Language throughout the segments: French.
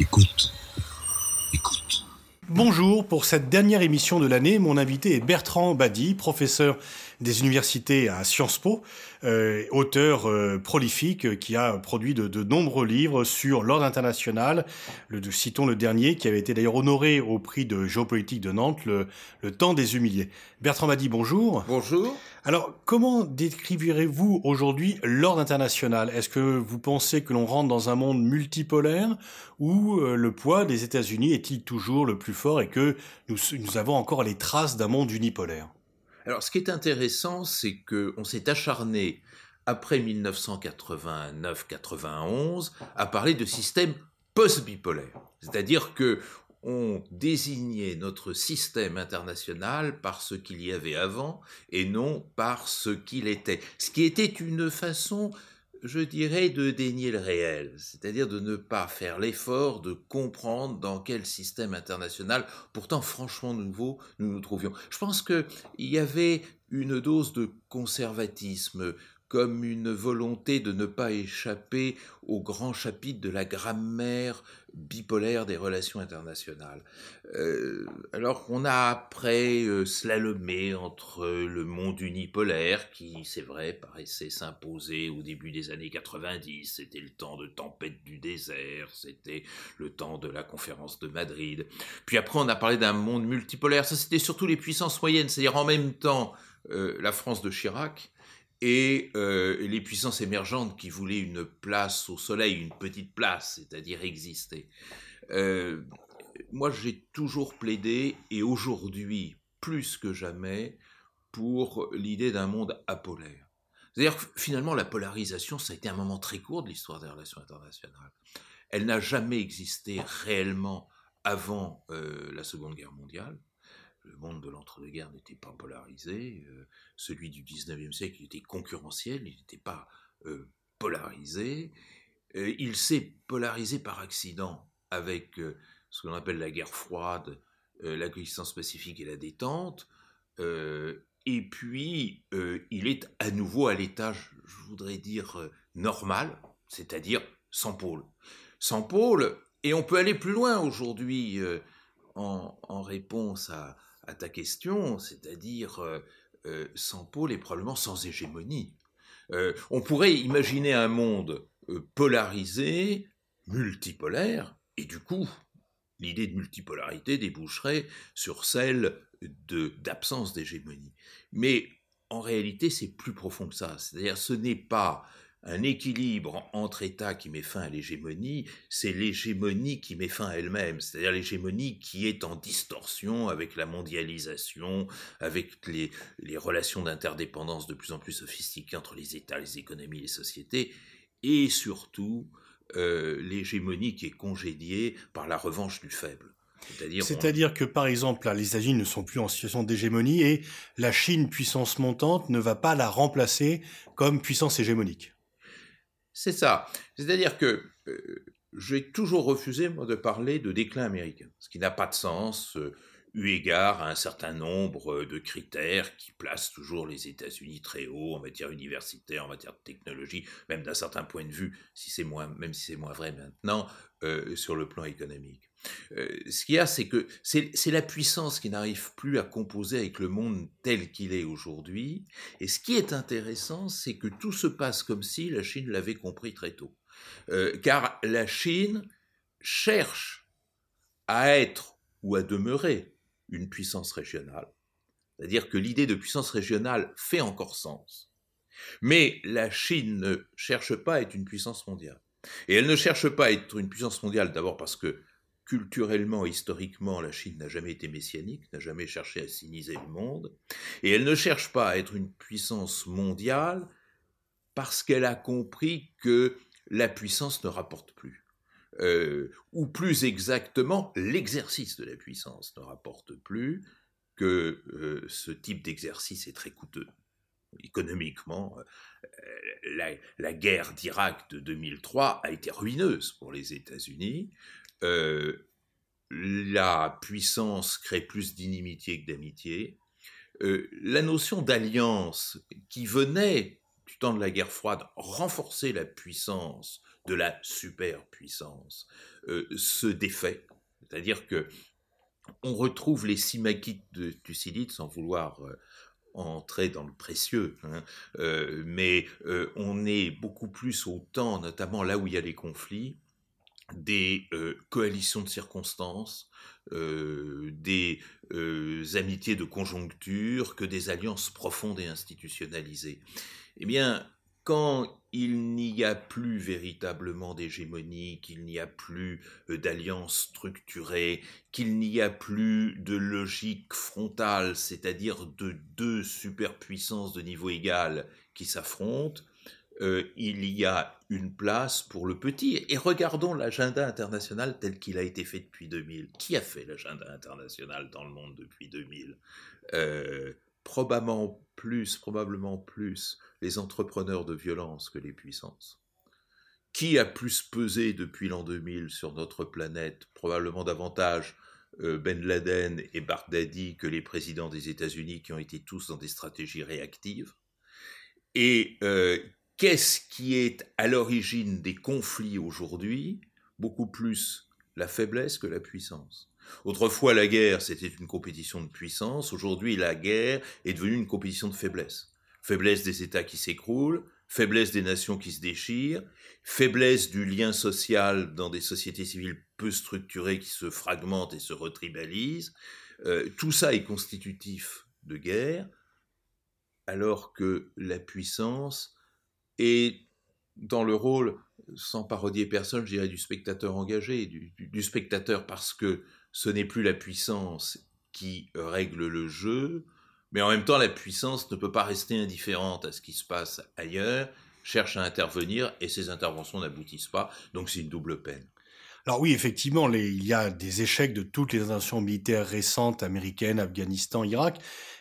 Écoute. Écoute. Bonjour, pour cette dernière émission de l'année, mon invité est Bertrand Badi, professeur des universités à Sciences Po, euh, auteur euh, prolifique euh, qui a produit de, de nombreux livres sur l'ordre international. Le, citons le dernier qui avait été d'ailleurs honoré au prix de géopolitique de Nantes, le, le temps des humiliés. Bertrand Badi, bonjour. Bonjour. Alors, comment décrivirez-vous aujourd'hui l'ordre international? Est-ce que vous pensez que l'on rentre dans un monde multipolaire ou le poids des États-Unis est-il toujours le plus fort et que nous, nous avons encore les traces d'un monde unipolaire? Alors, ce qui est intéressant, c'est qu'on s'est acharné après 1989-91 à parler de système post-bipolaire. C'est-à-dire que on désignait notre système international par ce qu'il y avait avant et non par ce qu'il était. Ce qui était une façon je dirais, de dénier le réel, c'est-à-dire de ne pas faire l'effort de comprendre dans quel système international, pourtant franchement nouveau, nous nous trouvions. Je pense qu'il y avait une dose de conservatisme, comme une volonté de ne pas échapper au grand chapitre de la grammaire bipolaire des relations internationales. Euh, alors qu'on a après euh, slalomé entre le monde unipolaire, qui c'est vrai paraissait s'imposer au début des années 90, c'était le temps de tempête du désert, c'était le temps de la conférence de Madrid. Puis après on a parlé d'un monde multipolaire, ça c'était surtout les puissances moyennes, c'est-à-dire en même temps euh, la France de Chirac, et euh, les puissances émergentes qui voulaient une place au soleil, une petite place, c'est-à-dire exister. Euh, moi, j'ai toujours plaidé, et aujourd'hui, plus que jamais, pour l'idée d'un monde apolaire. C'est-à-dire que finalement, la polarisation, ça a été un moment très court de l'histoire des relations internationales. Elle n'a jamais existé réellement avant euh, la Seconde Guerre mondiale le monde de l'entre-deux-guerres n'était pas polarisé, euh, celui du 19e siècle était concurrentiel, il n'était pas euh, polarisé. Euh, il s'est polarisé par accident avec ce qu'on appelle la guerre froide, l'acquisition pacifique et la détente. et puis, il est à nouveau à l'état, je voudrais dire, normal, c'est-à-dire sans pôle. Sans pôle, et on peut aller plus loin aujourd'hui en, réponse à, à ta question, c'est-à-dire euh, euh, sans pôle et probablement sans hégémonie. Euh, on pourrait imaginer un monde polarisé, multipolaire, et du coup, l'idée de multipolarité déboucherait sur celle d'absence d'hégémonie. Mais en réalité, c'est plus profond que ça. C'est-à-dire, ce n'est pas un équilibre entre États qui met fin à l'hégémonie, c'est l'hégémonie qui met fin à elle-même, c'est-à-dire l'hégémonie qui est en distorsion avec la mondialisation, avec les, relations d'interdépendance de plus en plus sophistiquées entre les États, les économies, les sociétés, et surtout euh, l'hégémonie qui est congédiée par la revanche du faible. C'est-à-dire que, par exemple, les États-Unis ne sont plus en situation d'hégémonie et la Chine, puissance montante, ne va pas la remplacer comme puissance hégémonique. C'est ça. C'est-à-dire que euh, j'ai toujours refusé moi, de parler de déclin américain, ce qui n'a pas de sens. Euh, eu égard à un certain nombre euh, de critères qui placent toujours les États-Unis très haut en matière universitaire, en matière de technologie, même d'un certain point de vue, si c'est moins, même si c'est moins vrai maintenant, sur le plan économique. Euh, ce qu'il y a, c'est que c'est la puissance qui n'arrive plus à composer avec le monde tel qu'il est aujourd'hui. Et ce qui est intéressant, c'est que tout se passe comme si la Chine l'avait compris très tôt. Euh, car la Chine cherche à être ou à demeurer une puissance régionale. C'est-à-dire que l'idée de puissance régionale fait encore sens. Mais la Chine ne cherche pas à être une puissance mondiale. Et elle ne cherche pas à être une puissance mondiale d'abord parce que culturellement, historiquement, la Chine n'a jamais été messianique, n'a jamais cherché à siniser le monde, et elle ne cherche pas à être une puissance mondiale parce qu'elle a compris que la puissance ne rapporte plus. Euh, ou plus exactement, l'exercice de la puissance ne rapporte plus, que euh, ce type d'exercice est très coûteux. Économiquement, euh, la, la, guerre d'Irak de 2003 a été ruineuse pour les États-Unis. Euh, la puissance crée plus d'inimitié que d'amitié. Euh, la notion d'alliance qui venait du temps de la guerre froide, renforcer la puissance de la superpuissance, euh, se défait. C'est-à-dire que on retrouve les simakites de Thucydide, sans vouloir euh, entrer dans le précieux, hein, mais on est beaucoup plus au temps, notamment là où il y a les conflits, des coalitions de circonstances, des amitiés de conjoncture, que des alliances profondes et institutionnalisées. Eh bien, quand il n'y a plus véritablement d'hégémonie, qu'il n'y a plus euh, d'alliance structurée, qu'il n'y a plus de logique frontale, c'est-à-dire de deux superpuissances de niveau égal qui s'affrontent, euh, il y a une place pour le petit. Et regardons l'agenda international tel qu'il a été fait depuis 2000. Qui a fait l'agenda international dans le monde depuis 2000 euh, Probablement plus, probablement plus les entrepreneurs de violence que les puissances. Qui a plus pesé depuis l'an 2000 sur notre planète? Probablement davantage euh, Ben Laden et Baghdadi que les présidents des États-Unis qui ont été tous dans des stratégies réactives. Et qu'est-ce qui est à l'origine des conflits aujourd'hui Beaucoup plus la faiblesse que la puissance? Autrefois, la guerre, c'était une compétition de puissance. Aujourd'hui, la guerre est devenue une compétition de faiblesse faiblesse des États qui s'écroulent, faiblesse des nations qui se déchirent, faiblesse du lien social dans des sociétés civiles peu structurées qui se fragmentent et se retribalisent. Euh, tout ça est constitutif de guerre, alors que la puissance est dans le rôle, sans parodier personne, je dirais du spectateur engagé, du spectateur parce que ce n'est plus la puissance qui règle le jeu, mais en même temps, la puissance ne peut pas rester indifférente à ce qui se passe ailleurs, cherche à intervenir et ces interventions n'aboutissent pas. Donc c'est une double peine. Alors oui, effectivement, il y a des échecs de toutes les interventions militaires récentes, américaines, Afghanistan, Irak.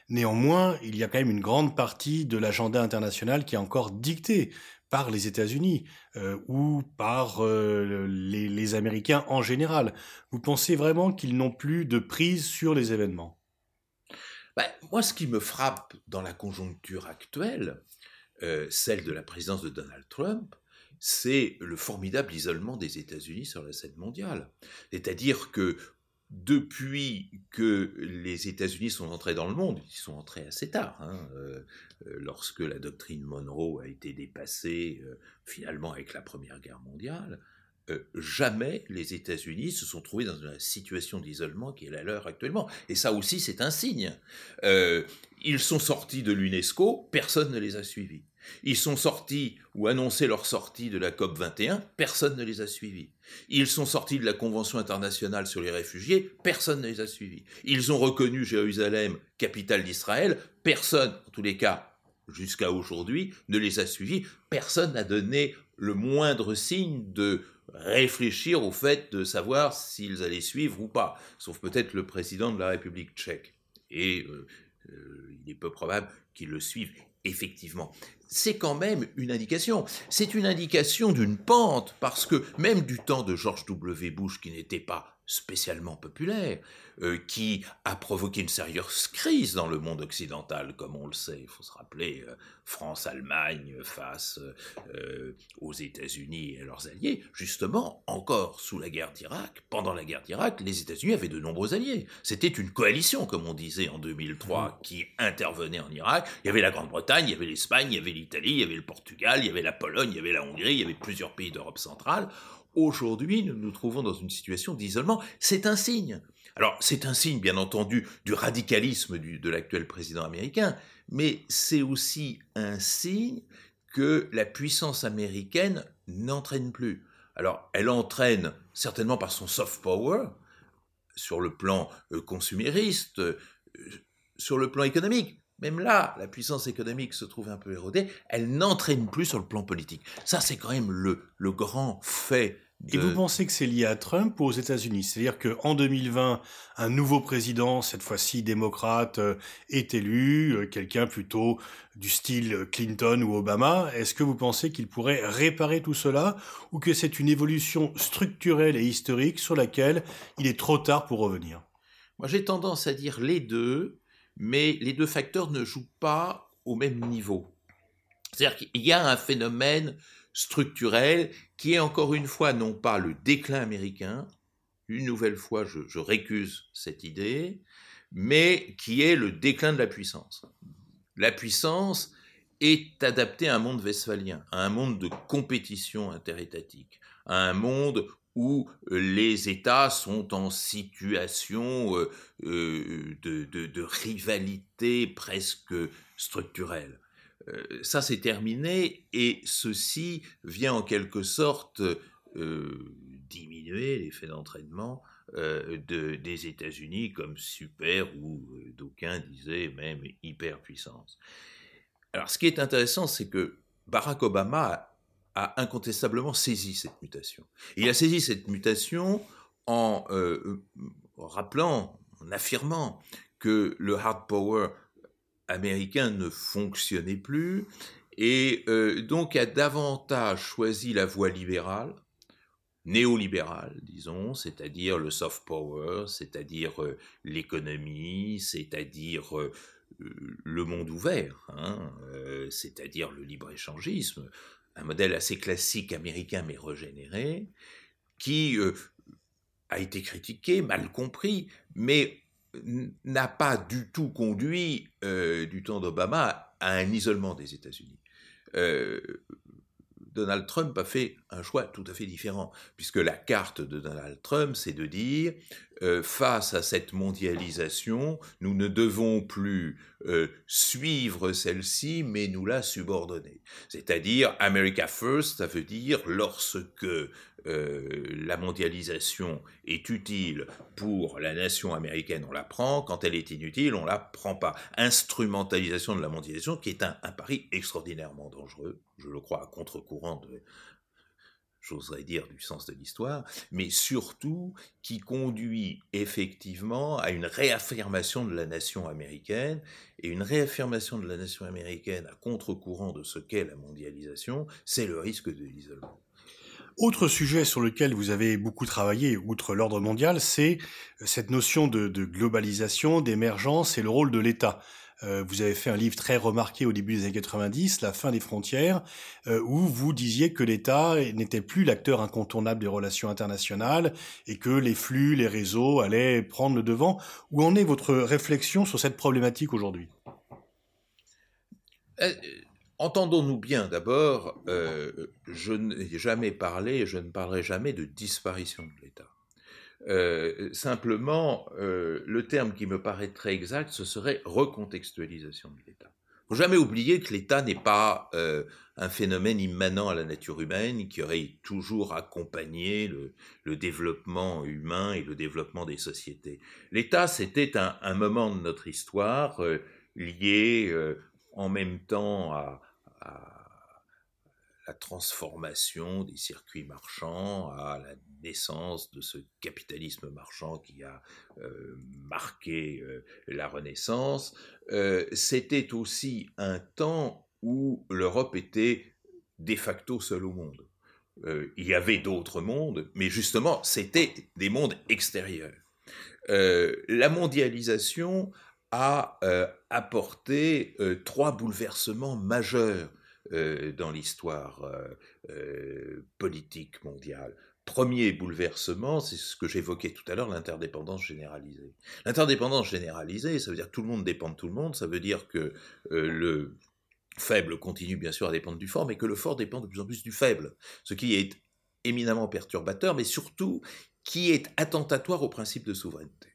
Néanmoins, il y a quand même une grande partie de l'agenda international qui est encore dictée par les États-Unis euh, ou par euh, les, Américains en général. Vous pensez vraiment qu'ils n'ont plus de prise sur les événements? Ben, moi, ce qui me frappe dans la conjoncture actuelle, euh, celle de la présidence de Donald Trump, c'est le formidable isolement des États-Unis sur la scène mondiale. C'est-à-dire que depuis que les États-Unis sont entrés dans le monde, ils sont entrés assez tard, hein, euh, euh, lorsque la doctrine Monroe a été dépassée finalement avec la Première Guerre mondiale, euh, jamais les États-Unis se sont trouvés dans une situation d'isolement qui est la leur actuellement. Et ça aussi, c'est un signe. Euh, ils sont sortis de l'UNESCO, personne ne les a suivis. Ils sont sortis ou annoncé leur sortie de la COP 21, personne ne les a suivis. Ils sont sortis de la Convention internationale sur les réfugiés, personne ne les a suivis. Ils ont reconnu Jérusalem capitale d'Israël, personne, en tous les cas jusqu'à aujourd'hui, ne les a suivis. Personne n'a donné le moindre signe de réfléchir au fait de savoir s'ils allaient suivre ou pas, sauf peut-être le président de la République tchèque. Et euh, euh, il est peu probable qu'il le suive effectivement. C'est quand même une indication. C'est une indication d'une pente, parce que même du temps de George W. Bush, qui n'était pas spécialement populaire, euh, qui a provoqué une sérieuse crise dans le monde occidental, comme on le sait. Il faut se rappeler euh, France-Allemagne face euh, aux États-Unis et leurs alliés. Justement, encore sous la guerre d'Irak, pendant la guerre d'Irak, les États-Unis avaient de nombreux alliés. C'était une coalition, comme on disait en 2003, mmh. qui intervenait en Irak. Il y avait la Grande-Bretagne, il y avait l'Espagne, il y avait l'Italie, il y avait le Portugal, il y avait la Pologne, il y avait la Hongrie, il y avait plusieurs pays d'Europe centrale. Aujourd'hui, nous nous trouvons dans une situation d'isolement. C'est un signe. Alors, c'est un signe, bien entendu, du radicalisme de l'actuel président américain, mais c'est aussi un signe que la puissance américaine n'entraîne plus. Alors, elle entraîne certainement par son soft power, sur le plan euh, consumériste, euh, sur le plan économique. Même là, la puissance économique se trouve un peu érodée, elle n'entraîne plus sur le plan politique. Ça, c'est quand même le, le grand fait et vous pensez que c'est lié à Trump ou aux États-Unis? C'est-à-dire qu'en 2020, un nouveau président, cette fois-ci démocrate, euh, est élu, euh, quelqu'un plutôt du style Clinton ou Obama. Est-ce que vous pensez qu'il pourrait réparer tout cela ou que c'est une évolution structurelle et historique sur laquelle il est trop tard pour revenir? Moi, j'ai tendance à dire les deux, mais les deux facteurs ne jouent pas au même niveau. C'est-à-dire qu'il y a un phénomène structurel qui est encore une fois non pas le déclin américain, une nouvelle fois je, je récuse cette idée, mais qui est le déclin de la puissance. La puissance est adaptée à un monde westphalien, à un monde de compétition interétatique, à un monde où euh, les États sont en situation euh, euh, de, rivalité presque structurelle. ça, c'est terminé et ceci vient en quelque sorte diminuer l'effet d'entraînement des États-Unis comme super ou d'aucuns disaient même hyperpuissance. Alors, ce qui est intéressant, c'est que Barack Obama a incontestablement saisi cette mutation. il a saisi cette mutation en, euh, rappelant, en affirmant que le hard power américain ne fonctionnait plus et euh, donc a davantage choisi la voie libérale, néolibérale, disons, c'est-à-dire le soft power, c'est-à-dire euh, l'économie, c'est-à-dire le monde ouvert, hein, c'est-à-dire le libre-échangisme, un modèle assez classique américain mais régénéré, qui euh, a été critiqué, mal compris, mais n'a pas du tout conduit, euh, du temps d'Obama, à un isolement des États-Unis. Euh, Donald Trump a fait un choix tout à fait différent, puisque la carte de Donald Trump, c'est de dire, euh, face à cette mondialisation, nous ne devons plus euh, suivre celle-ci, mais nous la subordonner. C'est-à-dire, America First, ça veut dire lorsque euh, la mondialisation est utile pour la nation américaine, on la prend. Quand elle est inutile, on la prend pas. Instrumentalisation de la mondialisation, qui est un, pari extraordinairement dangereux, je le crois, à contre-courant de, j'oserais dire, du sens de l'histoire, mais surtout qui conduit effectivement à une réaffirmation de la nation américaine, et une réaffirmation de la nation américaine à contre-courant de ce qu'est la mondialisation, c'est le risque de l'isolement. Autre sujet sur lequel vous avez beaucoup travaillé, outre l'ordre mondial, c'est euh, cette notion de, globalisation, d'émergence et le rôle de l'État. Euh, vous avez fait un livre très remarqué au début des années 90, La fin des frontières, euh, où vous disiez que l'État n'était plus l'acteur incontournable des relations internationales et que les flux, les réseaux allaient prendre le devant. Où en est votre réflexion sur cette problématique aujourd'hui? Entendons-nous bien d'abord, euh, je n'ai jamais parlé je ne parlerai jamais de disparition de l'État. Euh, simplement, euh, le terme qui me paraît très exact, ce serait recontextualisation de l'État. Il ne faut jamais oublier que l'État n'est pas un phénomène immanent à la nature humaine qui aurait toujours accompagné le, développement humain et le développement des sociétés. L'État, c'était un, moment de notre histoire lié en même temps à, à la transformation des circuits marchands, à la naissance de ce capitalisme marchand qui a euh, marqué euh, la Renaissance. Euh, c'était aussi un temps où l'Europe était de facto seule au monde. il y avait d'autres mondes, mais justement, c'était des mondes extérieurs. la mondialisation a euh, apporté euh, trois bouleversements majeurs euh, dans l'histoire politique mondiale. Premier bouleversement, c'est ce que j'évoquais tout à l'heure, l'interdépendance généralisée. L'interdépendance généralisée, ça veut dire que tout le monde dépend de tout le monde, ça veut dire que le faible continue bien sûr à dépendre du fort, mais que le fort dépend de plus en plus du faible, ce qui est éminemment perturbateur, mais surtout qui est attentatoire au principe de souveraineté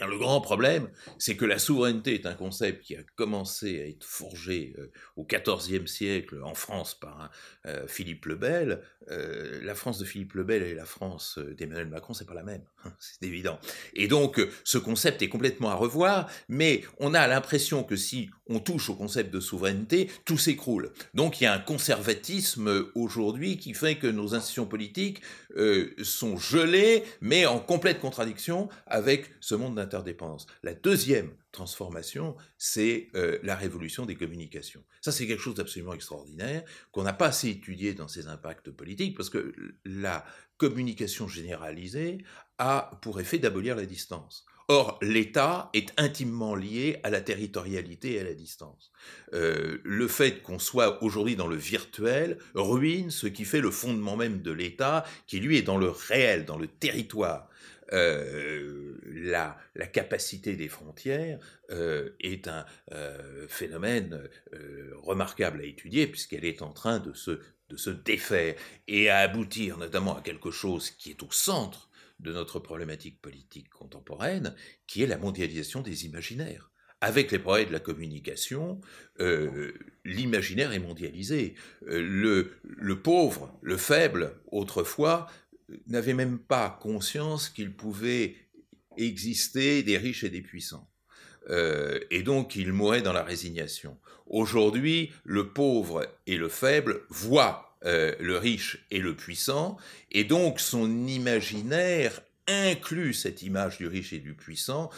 le grand problème, c'est que la souveraineté est un concept qui a commencé à être forgé euh, au XIVe siècle en France par euh, Philippe le Bel. Euh, la France de Philippe le Bel et la France d'Emmanuel Macron, c'est pas la même, hein, c'est évident. Et donc, ce concept est complètement à revoir, mais on a l'impression que si on touche au concept de souveraineté, tout s'écroule. Donc, il y a un conservatisme aujourd'hui qui fait que nos institutions politiques sont gelées, mais en complète contradiction avec ce monde interdépendance. La deuxième transformation, c'est euh, la révolution des communications. Ça, c'est quelque chose d'absolument extraordinaire qu'on n'a pas assez étudié dans ses impacts politiques parce que la communication généralisée a pour effet d'abolir la distance. Or, l'État est intimement lié à la territorialité et à la distance. Euh, le fait qu'on soit aujourd'hui dans le virtuel ruine ce qui fait le fondement même de l'État, qui lui est dans le réel, dans le territoire. Euh, la, capacité des frontières euh, est un phénomène remarquable à étudier puisqu'elle est en train de se défaire et à aboutir notamment à quelque chose qui est au centre de notre problématique politique contemporaine, qui est la mondialisation des imaginaires. Avec les progrès de la communication, euh, l'imaginaire est mondialisé. Euh, le, pauvre, le faible, autrefois, n'avait même pas conscience qu'il pouvait exister des riches et des puissants. Euh, et donc il mourait dans la résignation. Aujourd'hui, le pauvre et le faible voient euh, le riche et le puissant, et donc son imaginaire inclut cette image du riche et du puissant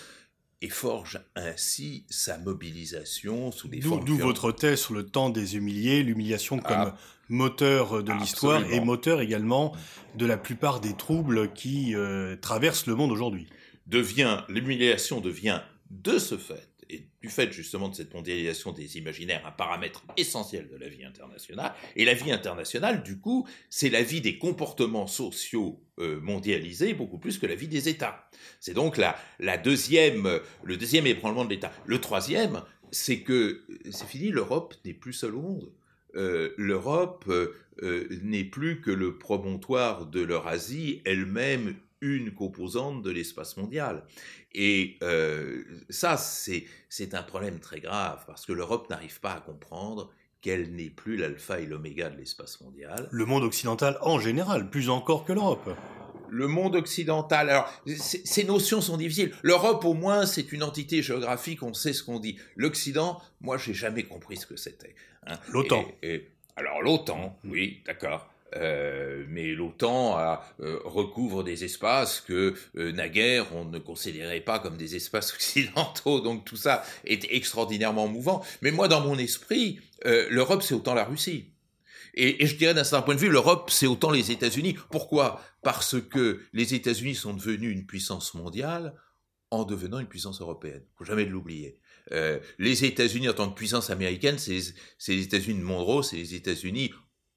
et forge ainsi sa mobilisation sous des formes. D'où votre thèse sur le temps des humiliés, l'humiliation comme ah, moteur de l'histoire et moteur également de la plupart des troubles qui euh, traversent le monde aujourd'hui. Devient l'humiliation devient de ce fait et du fait justement de cette mondialisation des imaginaires un paramètre essentiel de la vie internationale. Et la vie internationale, du coup, c'est la vie des comportements sociaux euh, mondialisés beaucoup plus que la vie des États. C'est donc la, la deuxième, le deuxième ébranlement de l'État. Le troisième, c'est que c'est fini, l'Europe n'est plus seule au monde. Euh, L'Europe euh, n'est plus que le promontoire de l'Eurasie, elle-même une composante de l'espace mondial. Et euh, ça, c'est un problème très grave, parce que l'Europe n'arrive pas à comprendre qu'elle n'est plus l'alpha et l'oméga de l'espace mondial. Le monde occidental en général, plus encore que l'Europe. Le monde occidental, alors ces notions sont difficiles. L'Europe au moins c'est une entité géographique, on sait ce qu'on dit. L'Occident, moi j'ai jamais compris ce que c'était. Hein. L'OTAN. Alors l'OTAN, oui, d'accord. Euh, mais l'OTAN euh, recouvre des espaces que euh, naguère on ne considérait pas comme des espaces occidentaux, donc tout ça est extraordinairement mouvant. Mais moi, dans mon esprit, l'Europe, c'est autant la Russie. Et, je dirais d'un certain point de vue, l'Europe, c'est autant les États-Unis. Pourquoi? Parce que les États-Unis sont devenus une puissance mondiale en devenant une puissance européenne. Faut jamais l'oublier. les États-Unis en tant que puissance américaine, c'est les États-Unis de Monroe, c'est les États-Unis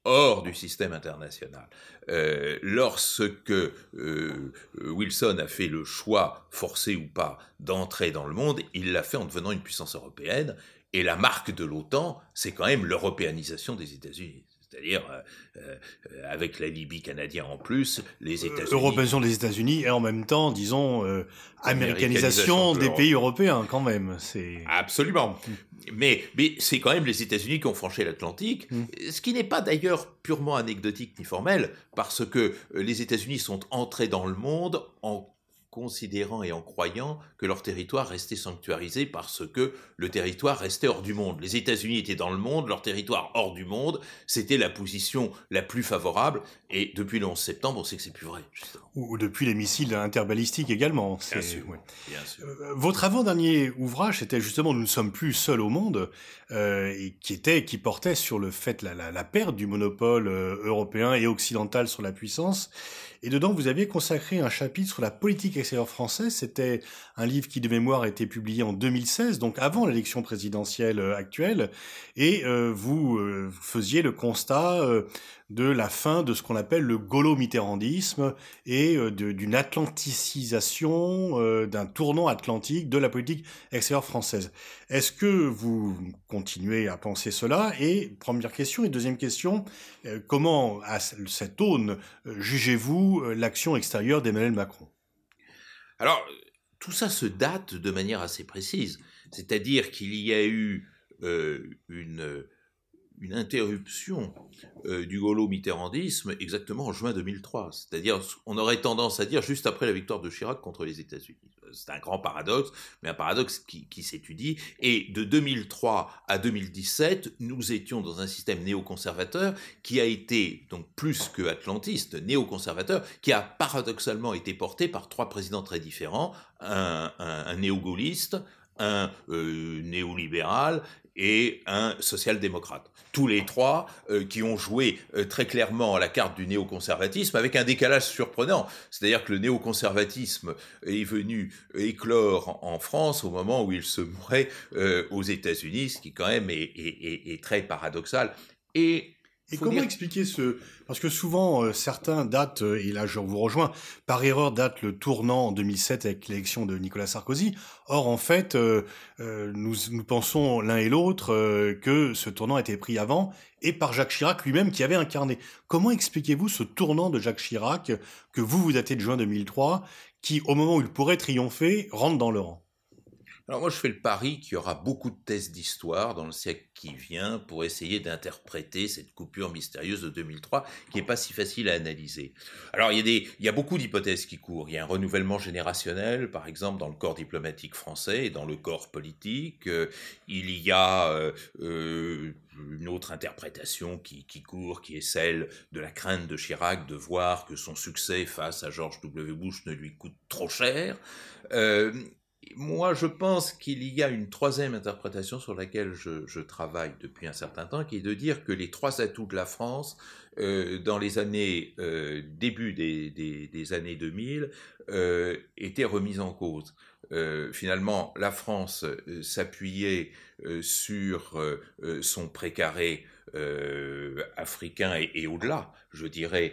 hors du système international. Euh, lorsque euh, Wilson a fait le choix, forcé ou pas, d'entrer dans le monde, il l'a fait en devenant une puissance européenne. Et la marque de l'OTAN, c'est quand même l'européanisation des États-Unis. C'est-à-dire, euh, euh, avec la Libye canadienne en plus, les euh, États-Unis. Européanisation des États-Unis et en même temps, disons, américanisation, des pays européens, quand même. C'est absolument. Mm. Mais, mais c'est quand même les États-Unis qui ont franchi l'Atlantique, mm. ce qui n'est pas d'ailleurs purement anecdotique ni formel, parce que les États-Unis sont entrés dans le monde en considérant et en croyant que leur territoire restait sanctuarisé parce que le territoire restait hors du monde. Les États-Unis étaient dans le monde, leur territoire hors du monde, c'était la position la plus favorable, et depuis le 11 septembre, on sait que c'est plus vrai. Ou, depuis les missiles interbalistiques également. Bien sûr, euh, votre avant-dernier ouvrage, c'était justement Nous ne sommes plus seuls au monde, euh, et qui était, qui portait sur le fait, la, la, la perte du monopole euh, européen et occidental sur la puissance, et dedans, vous aviez consacré un chapitre sur la politique extérieure française. C'était un livre qui, de mémoire, a été publié en 2016, donc avant l'élection présidentielle euh, actuelle. Et euh, vous euh, faisiez le constat de la fin de ce qu'on appelle le gaulo-mitterrandisme et d'une atlanticisation, d'un tournant atlantique de la politique extérieure française. Est-ce que vous continuez à penser cela? Et première question. Et deuxième question, comment, à cette aune, jugez-vous euh, l'action extérieure d'Emmanuel Macron? Alors, tout ça se date de manière assez précise. C'est-à-dire qu'il y a eu euh, une une interruption euh, du gaulo-mitterrandisme exactement en juin 2003. C'est-à-dire, on aurait tendance à dire juste après la victoire de Chirac contre les États-Unis. C'est un grand paradoxe, mais un paradoxe qui, s'étudie. Et de 2003 à 2017, nous étions dans un système néoconservateur qui a été, donc plus que atlantiste, néoconservateur, qui a paradoxalement été porté par trois présidents très différents, un néo-gaulliste, un euh, néolibéral et un social-démocrate. Tous les trois euh, qui ont joué euh, très clairement à la carte du néoconservatisme avec un décalage surprenant. C'est-à-dire que le néoconservatisme est venu éclore en France au moment où il se mourait euh, aux États-Unis, ce qui quand même est, est très paradoxal. Et et comment expliquer ce parce que souvent euh, certains datent euh, et là je vous rejoins par erreur date le tournant en 2007 avec l'élection de Nicolas Sarkozy. Or en fait euh, nous, nous pensons l'un et l'autre que ce tournant a été pris avant et par Jacques Chirac lui-même qui avait incarné. Comment expliquez-vous ce tournant de Jacques Chirac que vous vous datez de juin 2003 qui au moment où il pourrait triompher rentre dans le rang? Alors moi, je fais le pari qu'il y aura beaucoup de thèses d'histoire dans le siècle qui vient pour essayer d'interpréter cette coupure mystérieuse de 2003 qui n'est pas si facile à analyser. Alors il y a, des, il y a beaucoup d'hypothèses qui courent. Il y a un renouvellement générationnel, par exemple, dans le corps diplomatique français et dans le corps politique. Euh, il y a euh, euh, une autre interprétation qui, qui, court, qui est celle de la crainte de Chirac de voir que son succès face à George W. Bush ne lui coûte trop cher. Moi, je pense qu'il y a une troisième interprétation sur laquelle je, travaille depuis un certain temps, qui est de dire que les trois atouts de la France, euh, dans les années euh, début des, années 2000, euh, étaient remis en cause. finalement, la France s'appuyait sur son précaré africain et, et au-delà, je dirais,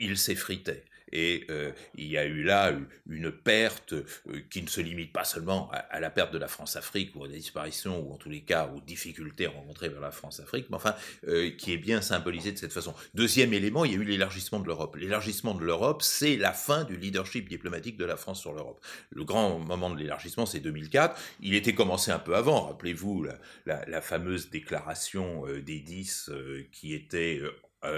il s'effritait. Et euh, il y a eu là une perte euh, qui ne se limite pas seulement à, la perte de la France-Afrique ou à la disparition ou en tous les cas aux difficultés rencontrées vers la France-Afrique, mais enfin euh, qui est bien symbolisée de cette façon. Deuxième élément, il y a eu l'élargissement de l'Europe. L'élargissement de l'Europe, c'est la fin du leadership diplomatique de la France sur l'Europe. Le grand moment de l'élargissement, c'est 2004. Il était commencé un peu avant. Rappelez-vous la, fameuse déclaration des 10 qui était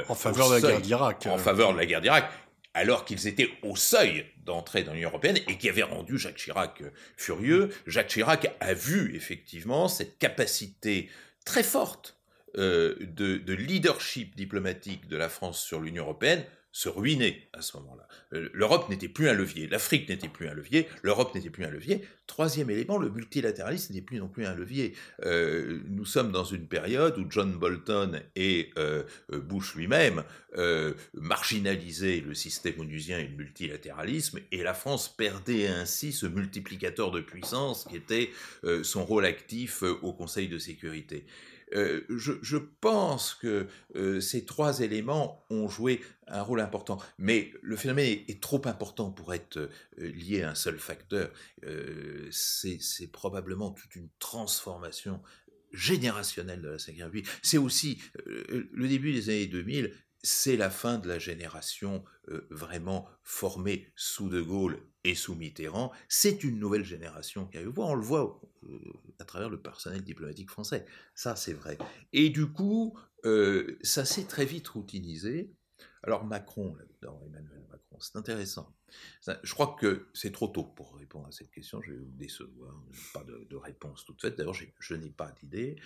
en faveur de la guerre d'Irak. En faveur de la guerre d'Irak alors qu'ils étaient au seuil d'entrée dans l'Union européenne et qui avait rendu Jacques Chirac euh, furieux. Jacques Chirac a vu effectivement cette capacité très forte euh, de, leadership diplomatique de la France sur l'Union européenne se ruiner à ce moment-là. Euh, L'Europe n'était plus un levier, l'Afrique n'était plus un levier, l'Europe n'était plus un levier. Troisième élément, le multilatéralisme n'était plus non plus un levier. Euh, nous sommes dans une période où John Bolton et euh, Bush lui-même marginalisaient le système onusien et le multilatéralisme, et la France perdait ainsi ce multiplicateur de puissance qui était son rôle actif au Conseil de sécurité. Euh, je, pense que euh, ces trois éléments ont joué un rôle important, mais le phénomène est, trop important pour être euh, lié à un seul facteur. c'est probablement toute une transformation générationnelle de la Ve République. C'est aussi le début des années 2000, c'est la fin de la génération vraiment formée sous De Gaulle et sous Mitterrand. C'est une nouvelle génération qui arrive. On le voit à travers le personnel diplomatique français. Ça, c'est vrai. Et du coup, ça s'est très vite routinisé. Alors Macron, là Emmanuel Macron, c'est intéressant. Je crois que c'est trop tôt pour répondre à cette question. Je vais vous décevoir. Pas de, réponse toute faite. D'ailleurs, je n'ai pas d'idée.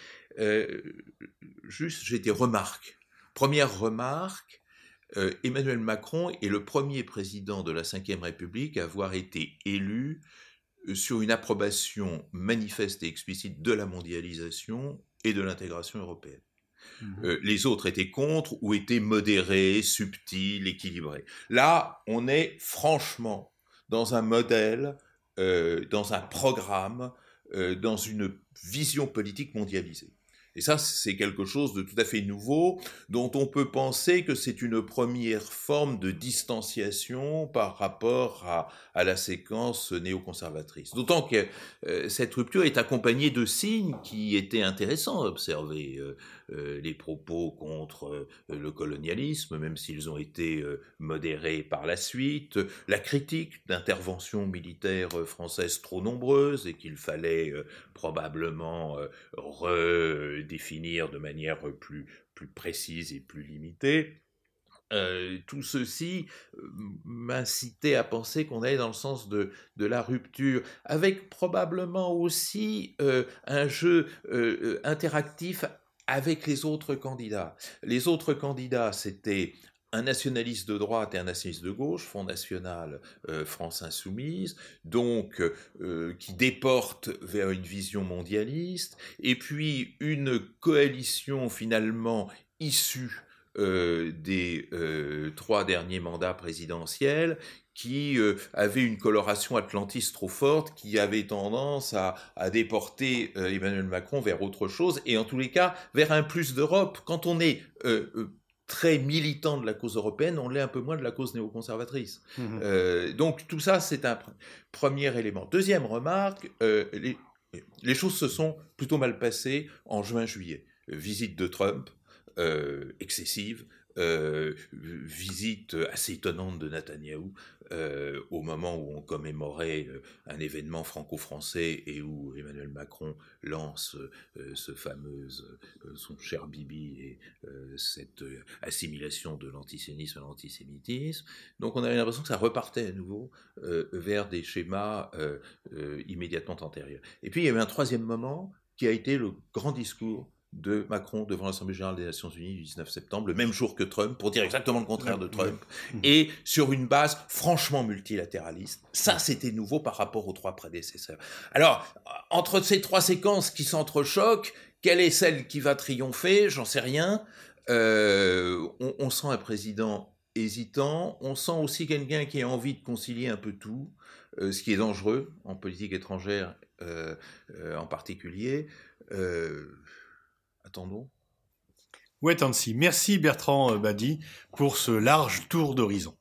juste, j'ai des remarques Première remarque, euh, Emmanuel Macron est le premier président de la Ve République à avoir été élu euh, sur une approbation manifeste et explicite de la mondialisation et de l'intégration européenne. Mmh. Euh, les autres étaient contre ou étaient modérés, subtils, équilibrés. Là, on est franchement dans un modèle, dans un programme, dans une vision politique mondialisée. Et ça, c'est quelque chose de tout à fait nouveau, dont on peut penser que c'est une première forme de distanciation par rapport à, la séquence néoconservatrice. D'autant que euh, cette rupture est accompagnée de signes qui étaient intéressants à observer. Euh, les propos contre le colonialisme, même s'ils ont été modérés par la suite, la critique d'interventions militaires françaises trop nombreuses et qu'il fallait probablement redéfinir de manière plus, plus précise et plus limitée. Euh, tout ceci euh, m'incitait à penser qu'on allait dans le sens de, de, la rupture, avec probablement aussi euh, un jeu interactif avec les autres candidats. Les autres candidats, c'était un nationaliste de droite et un nationaliste de gauche, Front National, France Insoumise, donc qui déporte vers une vision mondialiste, et puis une coalition finalement issue des trois derniers mandats présidentiels qui euh, avait une coloration atlantiste trop forte, qui avait tendance à, déporter euh, Emmanuel Macron vers autre chose, et en tous les cas vers un plus d'Europe. Quand on est euh, très militant de la cause européenne, on l'est un peu moins de la cause néoconservatrice. Mmh donc tout ça, c'est un premier élément. Deuxième remarque, les, les, choses se sont plutôt mal passées en juin-juillet. Visite de Trump, excessive, euh, visite assez étonnante de Netanyahou euh, au moment où on commémorait euh, un événement franco-français et où Emmanuel Macron lance ce fameux, son cher Bibi et cette assimilation de l'antisémitisme à l'antisémitisme. Donc on avait l'impression que ça repartait à nouveau vers des schémas immédiatement antérieurs. Et puis il y avait un troisième moment qui a été le grand discours de Macron devant l'Assemblée générale des Nations Unies du 19 septembre, le même jour que Trump, pour dire exactement le contraire de Trump, et sur une base franchement multilatéraliste. Ça, c'était nouveau par rapport aux trois prédécesseurs. Alors, entre ces trois séquences qui s'entrechoquent, quelle est celle qui va triompher? J'en sais rien. Euh, on, sent un président hésitant, on sent aussi quelqu'un qui a envie de concilier un peu tout, euh, ce qui est dangereux en politique étrangère euh, en particulier. Attendons. Wait and. Merci Bertrand Badi pour ce large tour d'horizon.